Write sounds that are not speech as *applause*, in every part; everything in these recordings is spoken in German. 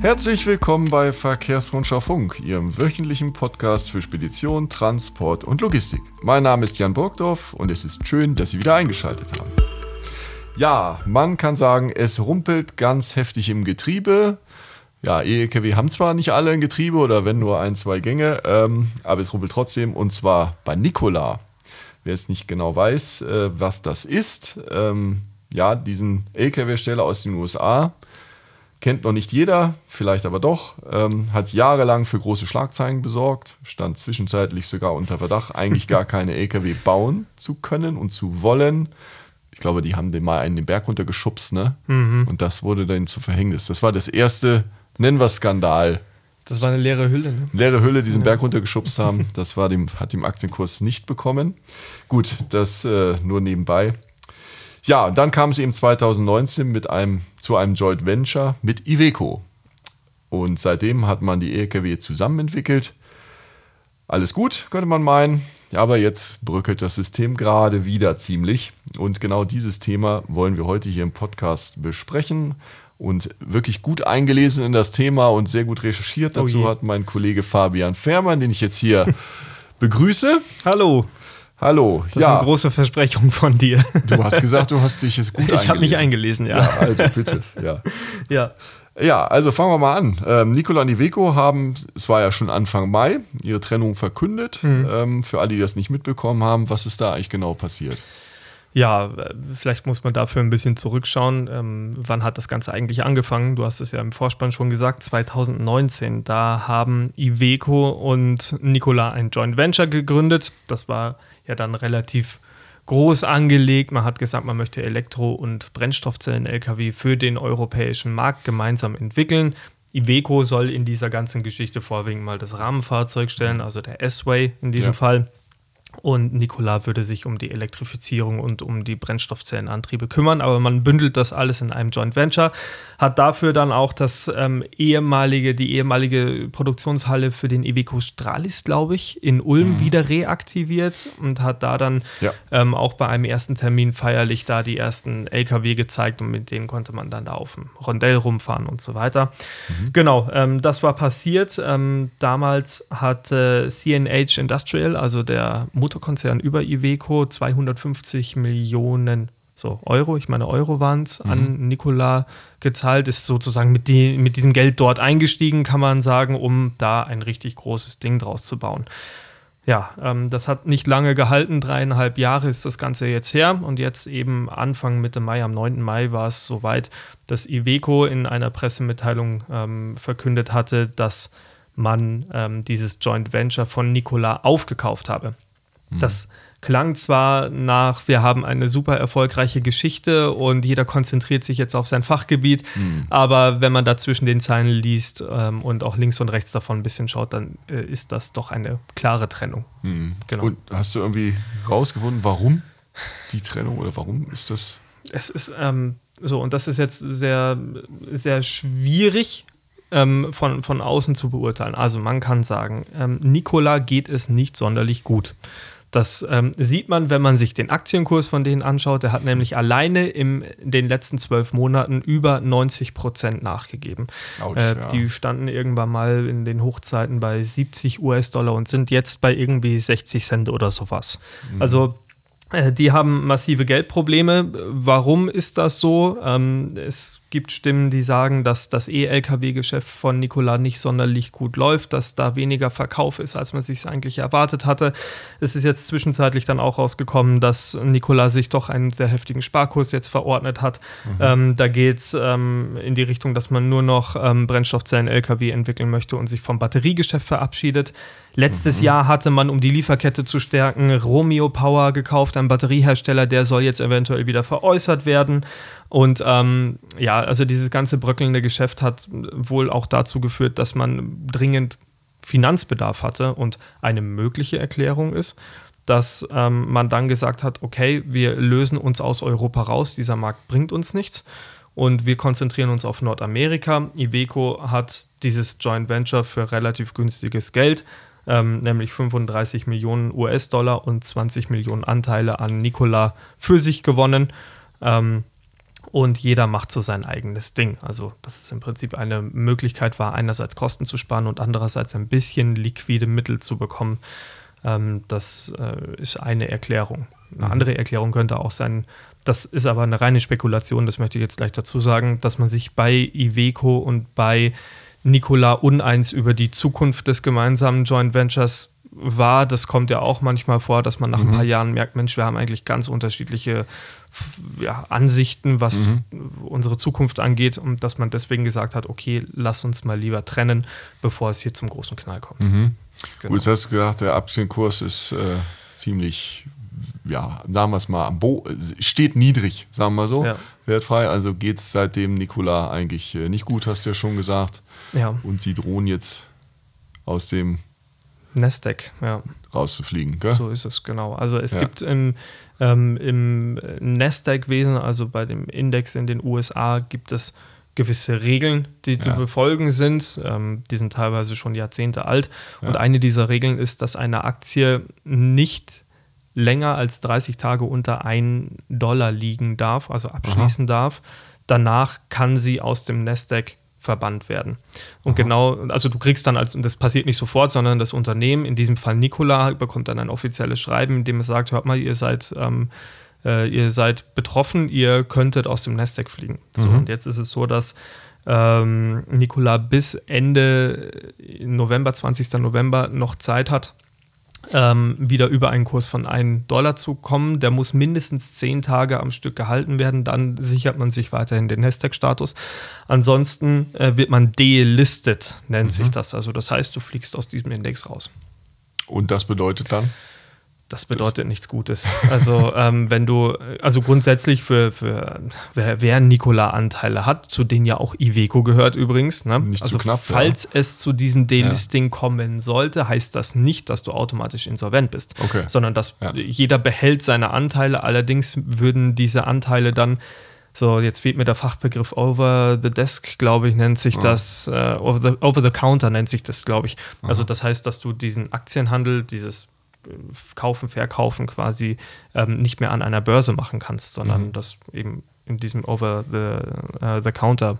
Herzlich willkommen bei Verkehrsrundschau Funk, Ihrem wöchentlichen Podcast für Spedition, Transport und Logistik. Mein Name ist Jan Burgdorf und es ist schön, dass Sie wieder eingeschaltet haben. Ja, man kann sagen, es rumpelt ganz heftig im Getriebe. Ja, E-LKW haben zwar nicht alle ein Getriebe oder wenn nur ein, zwei Gänge, ähm, aber es rumpelt trotzdem und zwar bei Nikola. Wer es nicht genau weiß, äh, was das ist, ähm, ja, diesen LKW-Steller aus den USA kennt noch nicht jeder, vielleicht aber doch, ähm, hat jahrelang für große Schlagzeilen besorgt, stand zwischenzeitlich sogar unter Verdacht, eigentlich gar *laughs* keine LKW bauen zu können und zu wollen. Ich glaube, die haben den mal einen den Berg runtergeschubst, ne? Mhm. Und das wurde dann zu Verhängnis. Das war das erste, nennen wir Skandal. Das war eine leere Hülle, ne? Leere Hülle, die diesen ja. Berg runtergeschubst haben. Das war dem, hat dem Aktienkurs nicht bekommen. Gut, das äh, nur nebenbei. Ja, dann kam es eben 2019 mit einem, zu einem Joint Venture mit Iveco. Und seitdem hat man die EKW zusammen entwickelt. Alles gut, könnte man meinen. Aber jetzt bröckelt das System gerade wieder ziemlich. Und genau dieses Thema wollen wir heute hier im Podcast besprechen. Und wirklich gut eingelesen in das Thema und sehr gut recherchiert oh dazu oh hat mein Kollege Fabian Fährmann, den ich jetzt hier *laughs* begrüße. Hallo. Hallo. Das ja. ist eine große Versprechung von dir. Du hast gesagt, du hast dich jetzt gut *laughs* eingelesen. Ich habe mich eingelesen, ja. ja. Also bitte, ja. *laughs* ja. Ja, also fangen wir mal an. Ähm, Nicola und Iveco haben, es war ja schon Anfang Mai, ihre Trennung verkündet. Mhm. Ähm, für alle, die das nicht mitbekommen haben, was ist da eigentlich genau passiert? Ja, vielleicht muss man dafür ein bisschen zurückschauen. Ähm, wann hat das Ganze eigentlich angefangen? Du hast es ja im Vorspann schon gesagt, 2019. Da haben Iveco und Nicola ein Joint Venture gegründet. Das war ja dann relativ groß angelegt. Man hat gesagt, man möchte Elektro- und Brennstoffzellen-Lkw für den europäischen Markt gemeinsam entwickeln. Iveco soll in dieser ganzen Geschichte vorwiegend mal das Rahmenfahrzeug stellen, also der S-Way in diesem ja. Fall. Und Nikola würde sich um die Elektrifizierung und um die Brennstoffzellenantriebe kümmern. Aber man bündelt das alles in einem Joint Venture, hat dafür dann auch das ähm, ehemalige, die ehemalige Produktionshalle für den Iveco Stralis, glaube ich, in Ulm mhm. wieder reaktiviert und hat da dann ja. ähm, auch bei einem ersten Termin feierlich da die ersten LKW gezeigt und mit denen konnte man dann da auf dem Rondell rumfahren und so weiter. Mhm. Genau, ähm, das war passiert. Ähm, damals hat äh, CNH Industrial, also der Mutterkonzern über Iveco 250 Millionen so Euro, ich meine Euro waren es, mhm. an Nikola gezahlt, ist sozusagen mit, die, mit diesem Geld dort eingestiegen, kann man sagen, um da ein richtig großes Ding draus zu bauen. Ja, ähm, das hat nicht lange gehalten, dreieinhalb Jahre ist das Ganze jetzt her und jetzt eben Anfang Mitte Mai, am 9. Mai war es soweit, dass Iveco in einer Pressemitteilung ähm, verkündet hatte, dass man ähm, dieses Joint Venture von Nikola aufgekauft habe. Mhm. Das klang zwar nach, wir haben eine super erfolgreiche Geschichte und jeder konzentriert sich jetzt auf sein Fachgebiet, mhm. aber wenn man da zwischen den Zeilen liest ähm, und auch links und rechts davon ein bisschen schaut, dann äh, ist das doch eine klare Trennung. Mhm. Genau. Und hast du irgendwie rausgefunden, warum die Trennung oder warum ist das? Es ist ähm, so, und das ist jetzt sehr, sehr schwierig ähm, von, von außen zu beurteilen. Also man kann sagen, ähm, Nikola geht es nicht sonderlich gut. Das ähm, sieht man, wenn man sich den Aktienkurs von denen anschaut. Der hat nämlich alleine im, in den letzten zwölf Monaten über 90 Prozent nachgegeben. Ouch, äh, ja. Die standen irgendwann mal in den Hochzeiten bei 70 US-Dollar und sind jetzt bei irgendwie 60 Cent oder sowas. Mhm. Also äh, die haben massive Geldprobleme. Warum ist das so? Ähm, es gibt Stimmen, die sagen, dass das E-Lkw-Geschäft von Nikola nicht sonderlich gut läuft, dass da weniger Verkauf ist, als man sich eigentlich erwartet hatte. Es ist jetzt zwischenzeitlich dann auch rausgekommen, dass Nikola sich doch einen sehr heftigen Sparkurs jetzt verordnet hat. Mhm. Ähm, da geht es ähm, in die Richtung, dass man nur noch ähm, Brennstoffzellen-Lkw entwickeln möchte und sich vom Batteriegeschäft verabschiedet. Letztes mhm. Jahr hatte man, um die Lieferkette zu stärken, Romeo Power gekauft, ein Batteriehersteller, der soll jetzt eventuell wieder veräußert werden. Und ähm, ja, also dieses ganze bröckelnde Geschäft hat wohl auch dazu geführt, dass man dringend Finanzbedarf hatte und eine mögliche Erklärung ist, dass ähm, man dann gesagt hat, okay, wir lösen uns aus Europa raus, dieser Markt bringt uns nichts und wir konzentrieren uns auf Nordamerika. Iveco hat dieses Joint Venture für relativ günstiges Geld, ähm, nämlich 35 Millionen US-Dollar und 20 Millionen Anteile an Nikola für sich gewonnen. Ähm, und jeder macht so sein eigenes Ding. Also, dass es im Prinzip eine Möglichkeit war, einerseits Kosten zu sparen und andererseits ein bisschen liquide Mittel zu bekommen. Ähm, das äh, ist eine Erklärung. Eine mhm. andere Erklärung könnte auch sein, das ist aber eine reine Spekulation, das möchte ich jetzt gleich dazu sagen, dass man sich bei Iveco und bei Nikola uneins über die Zukunft des gemeinsamen Joint Ventures war. Das kommt ja auch manchmal vor, dass man nach mhm. ein paar Jahren merkt, Mensch, wir haben eigentlich ganz unterschiedliche ja, Ansichten, was mhm. unsere Zukunft angeht und dass man deswegen gesagt hat, okay, lass uns mal lieber trennen, bevor es hier zum großen Knall kommt. Mhm. Genau. Gut, jetzt hast du gesagt, der Aktienkurs ist äh, ziemlich, ja, sagen wir es mal, am Bo steht niedrig, sagen wir so, ja. wertfrei. Also geht es seitdem Nikola eigentlich äh, nicht gut, hast du ja schon gesagt. Ja. Und sie drohen jetzt aus dem Nasdaq, ja. Rauszufliegen, gell? So ist es, genau. Also es ja. gibt im, ähm, im Nasdaq-Wesen, also bei dem Index in den USA, gibt es gewisse Regeln, die ja. zu befolgen sind. Ähm, die sind teilweise schon Jahrzehnte alt. Ja. Und eine dieser Regeln ist, dass eine Aktie nicht länger als 30 Tage unter 1 Dollar liegen darf, also abschließen Aha. darf. Danach kann sie aus dem Nasdaq verbannt werden. Und Aha. genau, also du kriegst dann, als, und das passiert nicht sofort, sondern das Unternehmen, in diesem Fall Nikola, bekommt dann ein offizielles Schreiben, in dem es sagt, hört mal, ihr seid, ähm, äh, ihr seid betroffen, ihr könntet aus dem Nasdaq fliegen. So, mhm. und jetzt ist es so, dass ähm, Nikola bis Ende November, 20. November noch Zeit hat, ähm, wieder über einen Kurs von 1 Dollar zu kommen. Der muss mindestens 10 Tage am Stück gehalten werden. Dann sichert man sich weiterhin den Hashtag-Status. Ansonsten äh, wird man delistet, nennt mhm. sich das. Also das heißt, du fliegst aus diesem Index raus. Und das bedeutet dann? Das bedeutet nichts Gutes. Also, ähm, wenn du, also grundsätzlich für, für wer, wer Nikola-Anteile hat, zu denen ja auch Iveco gehört übrigens, ne? Nicht also, knapp, falls ja. es zu diesem Delisting ja. kommen sollte, heißt das nicht, dass du automatisch insolvent bist, okay. sondern dass ja. jeder behält seine Anteile. Allerdings würden diese Anteile dann so, jetzt fehlt mir der Fachbegriff Over the Desk, glaube ich, nennt sich das. Äh, over, the, over the Counter nennt sich das, glaube ich. Also das heißt, dass du diesen Aktienhandel, dieses Kaufen, Verkaufen quasi ähm, nicht mehr an einer Börse machen kannst, sondern mhm. das eben in diesem Over-the-Counter uh,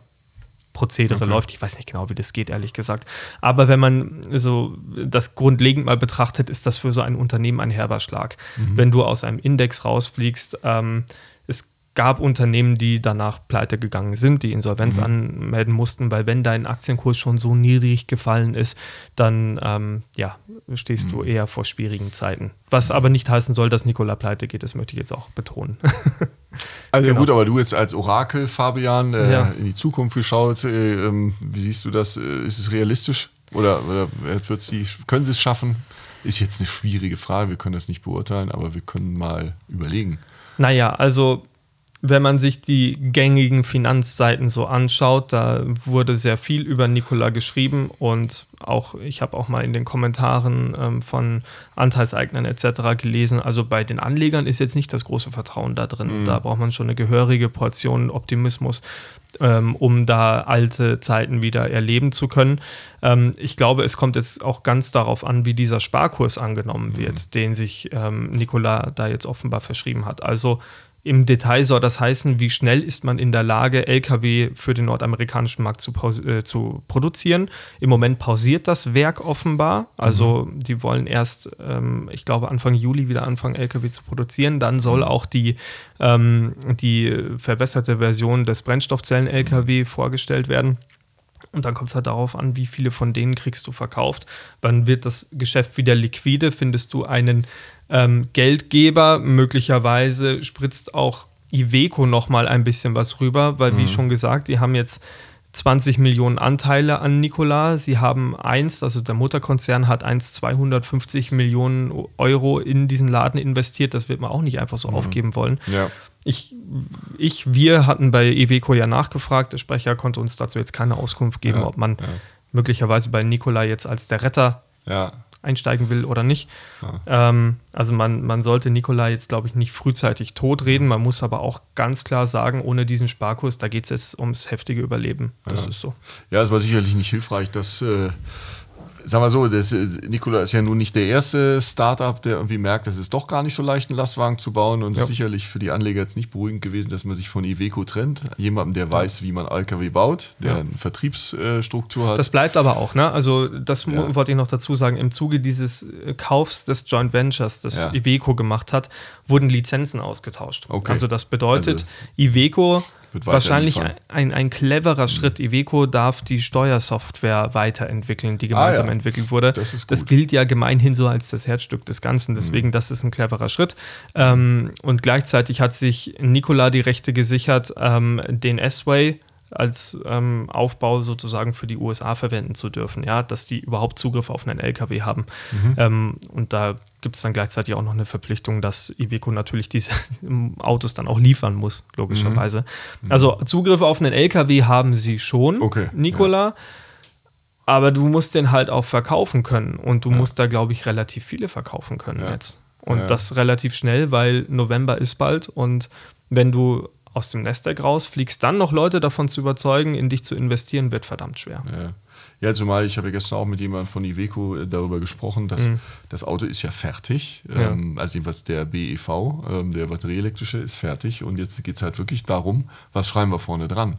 Prozedere okay. läuft. Ich weiß nicht genau, wie das geht, ehrlich gesagt. Aber wenn man so das grundlegend mal betrachtet, ist das für so ein Unternehmen ein herber Schlag. Mhm. Wenn du aus einem Index rausfliegst, ähm, gab Unternehmen, die danach pleite gegangen sind, die Insolvenz mhm. anmelden mussten, weil wenn dein Aktienkurs schon so niedrig gefallen ist, dann ähm, ja, stehst mhm. du eher vor schwierigen Zeiten. Was aber nicht heißen soll, dass Nikola pleite geht, das möchte ich jetzt auch betonen. *laughs* also genau. gut, aber du jetzt als Orakel, Fabian, äh, ja. in die Zukunft geschaut, äh, ähm, wie siehst du das? Äh, ist es realistisch? Oder, oder die, können sie es schaffen? Ist jetzt eine schwierige Frage, wir können das nicht beurteilen, aber wir können mal überlegen. Naja, also wenn man sich die gängigen Finanzseiten so anschaut, da wurde sehr viel über Nikola geschrieben und auch ich habe auch mal in den Kommentaren ähm, von Anteilseignern etc. gelesen. Also bei den Anlegern ist jetzt nicht das große Vertrauen da drin. Mhm. Da braucht man schon eine gehörige Portion Optimismus, ähm, um da alte Zeiten wieder erleben zu können. Ähm, ich glaube, es kommt jetzt auch ganz darauf an, wie dieser Sparkurs angenommen wird, mhm. den sich ähm, Nikola da jetzt offenbar verschrieben hat. Also im Detail soll das heißen, wie schnell ist man in der Lage, Lkw für den nordamerikanischen Markt zu, äh, zu produzieren. Im Moment pausiert das Werk offenbar. Also mhm. die wollen erst, ähm, ich glaube, Anfang Juli wieder anfangen, Lkw zu produzieren. Dann soll mhm. auch die, ähm, die verbesserte Version des Brennstoffzellen-Lkw vorgestellt werden. Und dann kommt es halt darauf an, wie viele von denen kriegst du verkauft. Wann wird das Geschäft wieder liquide? Findest du einen ähm, Geldgeber. Möglicherweise spritzt auch Iveco noch mal ein bisschen was rüber, weil, mhm. wie schon gesagt, die haben jetzt 20 Millionen Anteile an Nikola. Sie haben eins, also der Mutterkonzern hat eins 250 Millionen Euro in diesen Laden investiert. Das wird man auch nicht einfach so mhm. aufgeben wollen. Ja. Ich, ich, wir hatten bei Iveco ja nachgefragt. Der Sprecher konnte uns dazu jetzt keine Auskunft geben, ja. ob man ja. möglicherweise bei Nikola jetzt als der Retter ja einsteigen will oder nicht. Ja. Ähm, also man, man sollte Nikola jetzt, glaube ich, nicht frühzeitig totreden. Man muss aber auch ganz klar sagen, ohne diesen Sparkurs, da geht es jetzt ums heftige Überleben. Das ja. ist so. Ja, es war sicherlich nicht hilfreich, dass äh, Sagen wir so, das, Nikola ist ja nun nicht der erste Startup, der irgendwie merkt, es ist doch gar nicht so leicht, einen Lastwagen zu bauen. Und es Ja. ist sicherlich für die Anleger jetzt nicht beruhigend gewesen, dass man sich von Iveco trennt. Jemandem, der weiß, wie man LKW baut, der Ja. eine Vertriebsstruktur hat. Das bleibt aber auch, ne? Also, das Ja. wollte ich noch dazu sagen. Im Zuge dieses äh, Kaufs des Joint Ventures, das. Iveco gemacht hat, wurden Lizenzen ausgetauscht. Okay. Also, das bedeutet, Also, Iveco wird wahrscheinlich ein, ein, ein cleverer Schritt. Iveco darf die Steuersoftware weiterentwickeln, die gemeinsam Ah, ja. entwickelt wurde. Das das gilt ja gemeinhin so als das Herzstück des Ganzen. Mhm. Deswegen, das ist ein cleverer Schritt. Ähm, und gleichzeitig hat sich Nikola die Rechte gesichert, ähm, den S-Way als ähm, Aufbau sozusagen für die USA verwenden zu dürfen, ja, dass die überhaupt Zugriff auf einen LKW haben. Mhm. Ähm, und da gibt es dann gleichzeitig auch noch eine Verpflichtung, dass Iveco natürlich diese *laughs* Autos dann auch liefern muss, logischerweise. Also Zugriff auf einen LKW haben sie schon, Mhm. Okay, Nikola. Aber du musst den halt auch verkaufen können. Und du musst da, glaube ich, relativ viele verkaufen können Ja. jetzt. Und Ja. das relativ schnell, weil November ist bald. Und wenn du aus dem Nestec rausfliegst, dann noch Leute davon zu überzeugen, in dich zu investieren, wird verdammt schwer. Ja. Ja, zumal ich habe ja gestern auch mit jemandem von Iveco äh, darüber gesprochen, dass das Auto ist ja fertig. Mhm. Ja. Ähm, also jedenfalls der BEV, ähm, der batterieelektrische, ist fertig. Und jetzt geht es halt wirklich darum, was schreiben wir vorne dran?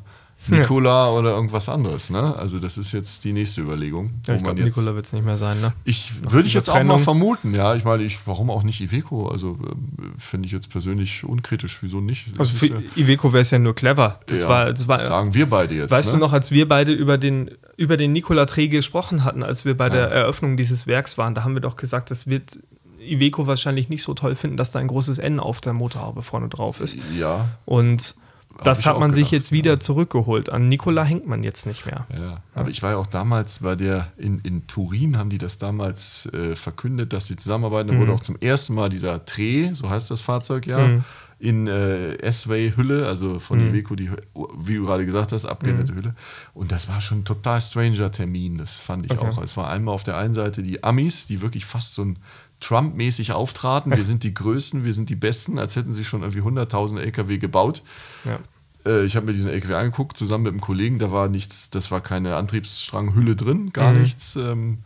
Nikola oder irgendwas anderes, ne? Also das ist jetzt die nächste Überlegung. Ja, ich glaube, Nikola wird es nicht mehr sein, ne? Ich würde ich jetzt auch mal Trennung. vermuten, ja. Ich meine, ich, warum auch nicht Iveco? Also ähm, finde ich jetzt persönlich unkritisch. Wieso nicht? Das Also für ja- Iveco wäre es ja nur clever. Das ja, war, das war, sagen wir beide jetzt. Weißt ne? du noch, als wir beide über den, über den Nikola Dreh gesprochen hatten, als wir bei der Eröffnung dieses Werks waren, da haben wir doch gesagt, das wird Iveco wahrscheinlich nicht so toll finden, dass da ein großes N auf der Motorhaube vorne drauf ist. Ja, Und das hat man sich gedacht, jetzt wieder ja. zurückgeholt. An Nikola hängt man jetzt nicht mehr. Ja, aber ich war ja auch damals bei der, in, in Turin haben die das damals äh, verkündet, dass sie zusammenarbeiten. Da wurde auch zum ersten Mal dieser Tre, so heißt das Fahrzeug ja, Mhm. in äh, S-Way-Hülle, also von Iveco, die, wie du gerade gesagt hast, abgeänderte Hülle. Und das war schon ein total stranger Termin, das fand ich Okay. auch. Es war einmal auf der einen Seite die Amis, die wirklich fast so ein Trump-mäßig auftraten. Wir *laughs* sind die Größten, wir sind die Besten, als hätten sie schon irgendwie 100.000 LKW gebaut. Ja. Äh, ich habe mir diesen LKW angeguckt, zusammen mit einem Kollegen. Da war nichts, das war keine Antriebsstranghülle drin, gar Mhm. nichts. Ähm,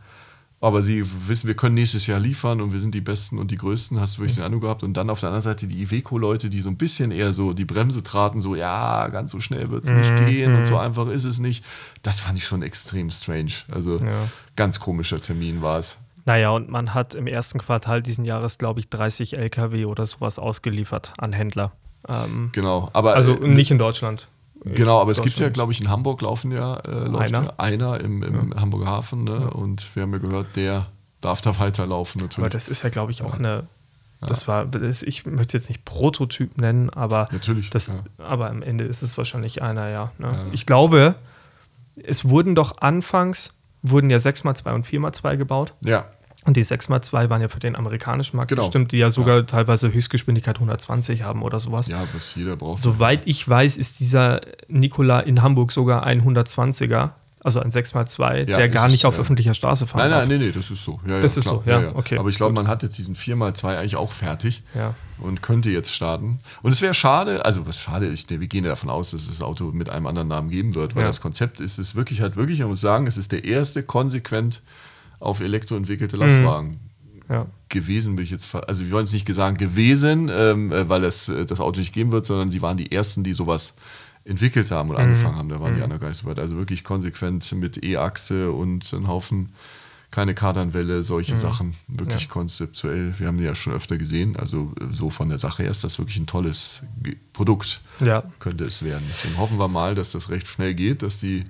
aber sie wissen, wir können nächstes Jahr liefern und wir sind die Besten und die Größten, hast du wirklich den Eindruck gehabt. Und dann auf der anderen Seite die Iveco-Leute, die so ein bisschen eher so die Bremse traten, so, ja, ganz so schnell wird es nicht Mhm. gehen und so einfach ist es nicht. Das fand ich schon extrem strange. Also Ja. ganz komischer Termin war es. Naja, und man hat im ersten Quartal diesen Jahres, glaube ich, 30 LKW oder sowas ausgeliefert an Händler. Ähm, Genau. Aber, also äh, nicht in Deutschland. Genau, aber es gibt ja, glaube ich, in Hamburg laufen ja, äh, läuft Einer. ja einer im, im Hamburger Hafen. Ne? Und wir haben ja gehört, der darf da *laughs* weiterlaufen Aber natürlich. das ist ja, glaube ich, auch eine. Das war, das, ich möchte es jetzt nicht Prototyp nennen, aber Natürlich, das, ja. aber am Ende ist es wahrscheinlich einer, ja. Ne? Ja. Ich glaube, es wurden doch anfangs wurden ja 6x2 und 4x2 gebaut. ja, Und die 6x2 waren ja für den amerikanischen Markt Genau. bestimmt, die ja sogar teilweise Höchstgeschwindigkeit 120 haben oder sowas. ja, was jeder braucht. Soweit ich weiß, ist dieser Nikola in Hamburg sogar ein 120er, also ein 6x2, Ja, der ist gar nicht auf ja. öffentlicher Straße fahren Nein, darf. nein, nee, nee, das ist so. Ja, Das ist so, ja, okay, Aber ich glaube, man hat jetzt diesen 4x2 eigentlich auch fertig und könnte jetzt starten. Und es wäre schade, also was schade ist, wir gehen ja davon aus, dass es das Auto mit einem anderen Namen geben wird, weil das Konzept ist es wirklich halt wirklich, man muss sagen, es ist der erste konsequent auf Elektro entwickelte Lastwagen. Ja. gewesen, will ich jetzt, also wir wollen es nicht sagen gewesen, ähm, äh, weil es äh, das Auto nicht geben wird, sondern sie waren die ersten, die sowas entwickelt haben oder angefangen haben. Da waren die anderen gar nicht so weit. Also wirklich konsequent mit E-Achse und ein Haufen, keine Kardanwelle, solche Sachen. Wirklich Ja. konzeptuell. Wir haben die ja schon öfter gesehen. Also äh, so von der Sache her ist das wirklich ein tolles Ge- Produkt, ja. könnte es werden. Deswegen hoffen wir mal, dass das recht schnell geht, dass die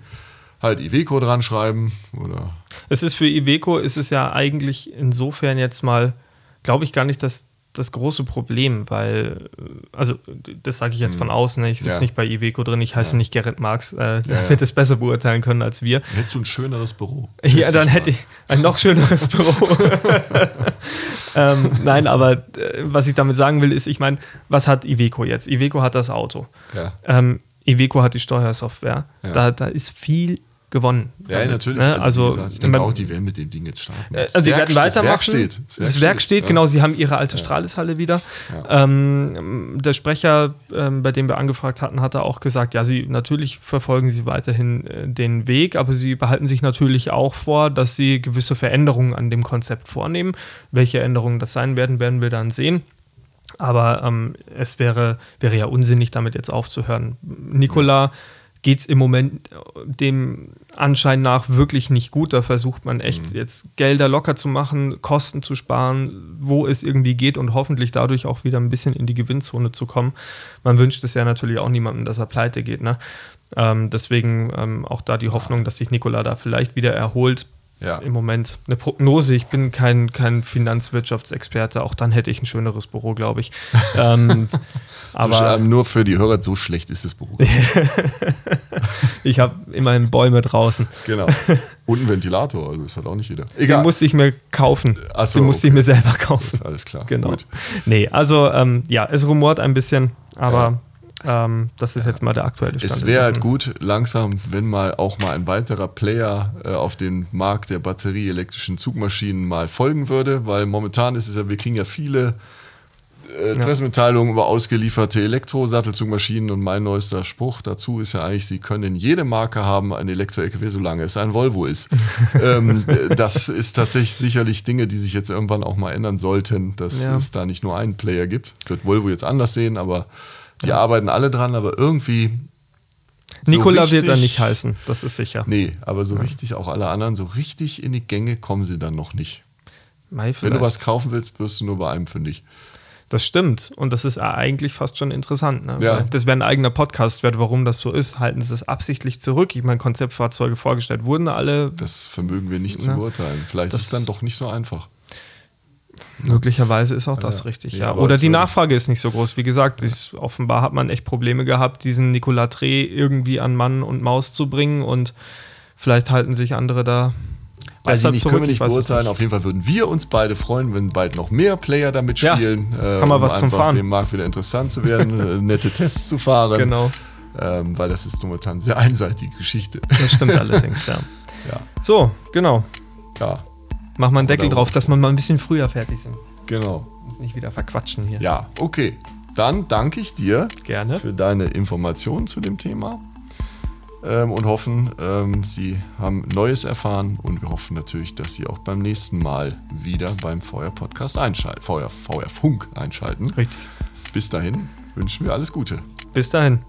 halt Iveco dran schreiben oder Es ist für Iveco ist es ja eigentlich insofern jetzt mal, glaube ich, gar nicht das, das große Problem, weil, äh, also das sage ich jetzt von außen, ne? ich sitze. Ja. nicht bei Iveco drin, ich heiße Ja. nicht Gerrit Marx, äh, der Ja, wird es besser beurteilen können als wir. hättest du ein schöneres Büro. *laughs* Ja, dann hätte ich ein noch schöneres Büro. *laughs* *laughs* ähm, nein, aber äh, was ich damit sagen will, ist, ich meine, was hat Iveco jetzt? Iveco hat das Auto. Ja. Ähm, Iveco hat die Steuersoftware. Da, da ist viel gewonnen. Ja, damit, natürlich. Ne? Also, gesagt, ich denke man- auch, die werden mit dem Ding jetzt starten. äh, Also die werden weitermachen. Das Werk steht. Das Werk steht, ja. genau. Sie haben ihre alte Strahleshalle wieder. Ähm, der Sprecher, ähm, bei dem wir angefragt hatten, hatte auch gesagt, ja, sie natürlich verfolgen sie weiterhin äh, den Weg, aber sie behalten sich natürlich auch vor, dass sie gewisse Veränderungen an dem Konzept vornehmen. Welche Änderungen das sein werden, werden wir dann sehen. Aber ähm, es wäre, wäre ja unsinnig, damit jetzt aufzuhören. Nikola geht es im Moment äh, dem Anschein nach wirklich nicht gut. Da versucht man echt jetzt Gelder locker zu machen, Kosten zu sparen, wo es irgendwie geht und hoffentlich dadurch auch wieder ein bisschen in die Gewinnzone zu kommen. Man wünscht es ja natürlich auch niemandem, dass er pleite geht. Ne? Ähm, deswegen ähm, auch da die Hoffnung, dass sich Nikola da vielleicht wieder erholt. Ja. Im Moment eine Prognose. Ich bin kein, kein Finanzwirtschaftsexperte. Auch dann hätte ich ein schöneres Büro, glaube ich. *laughs* ähm, Aber ähm, nur für die Hörer, so schlecht ist das Büro. *laughs* ich habe immerhin Bäume draußen. genau. *laughs* Und ein Ventilator, also das hat auch nicht jeder. Den musste ich mir kaufen. Ach so, Den musste ich mir selber kaufen. Alles klar. Genau. Gut. Nee, also ähm, ja, es rumort ein bisschen, aber ähm, das ist jetzt mal der aktuelle Stand. Es wäre halt gut, langsam, wenn mal auch mal ein weiterer Player äh, auf den Markt der batterieelektrischen Zugmaschinen mal folgen würde, weil momentan ist es ja, wir kriegen ja viele äh, Pressemitteilungen über ausgelieferte Elektro-Sattelzugmaschinen und mein neuester Spruch dazu ist ja eigentlich, Sie können jede Marke haben, ein Elektro-LKW, solange es ein Volvo ist. *laughs* ähm, äh, das ist tatsächlich sicherlich Dinge, die sich jetzt irgendwann auch mal ändern sollten, dass Ja. es da nicht nur einen Player gibt. Wird Volvo jetzt anders sehen, aber die arbeiten alle dran, aber irgendwie so Nikola wird er nicht heißen, das ist sicher. Nee, aber so richtig, auch alle anderen, so richtig in die Gänge kommen sie dann noch nicht. Mai Wenn du was kaufen willst, wirst du nur bei einem fündig. Das stimmt. Und das ist eigentlich fast schon interessant. Ne? Ja. Das wäre ein eigener Podcast wert, warum das so ist. Halten sie es absichtlich zurück? Ich meine, Konzeptfahrzeuge vorgestellt wurden alle. Das vermögen wir nicht zu Na, beurteilen. Vielleicht das- ist es dann doch nicht so einfach. Möglicherweise ist auch das Ja. richtig, Ja, ja. Oder die Nachfrage ist nicht so groß. Wie gesagt, ist, offenbar hat man echt Probleme gehabt, diesen Nikola Tre irgendwie an Mann und Maus zu bringen und vielleicht halten sich andere da Weiß ich nicht, zurück. können wir nicht beurteilen. nicht. Auf jeden Fall würden wir uns beide freuen, wenn bald noch mehr Player damit Ja, spielen. äh, kann man um was zum Fahren. dem Markt wieder interessant zu werden, *laughs* äh, nette Tests zu fahren. Genau, Ähm, weil das ist momentan eine sehr einseitige Geschichte. das stimmt *laughs* allerdings, ja. Ja, So, genau. ja, Mach mal einen Deckel drauf, dass wir mal ein bisschen früher fertig sind. genau. Uns nicht wieder verquatschen hier. Ja, okay. Dann danke ich dir Gerne. für deine Informationen zu dem Thema ähm, und hoffen, ähm, Sie haben Neues erfahren und wir hoffen natürlich, dass Sie auch beim nächsten Mal wieder beim Feuer-Podcast einschalten, Feuer, Feuerfunk einschalten. Richtig. Bis dahin wünschen wir alles Gute. Bis dahin.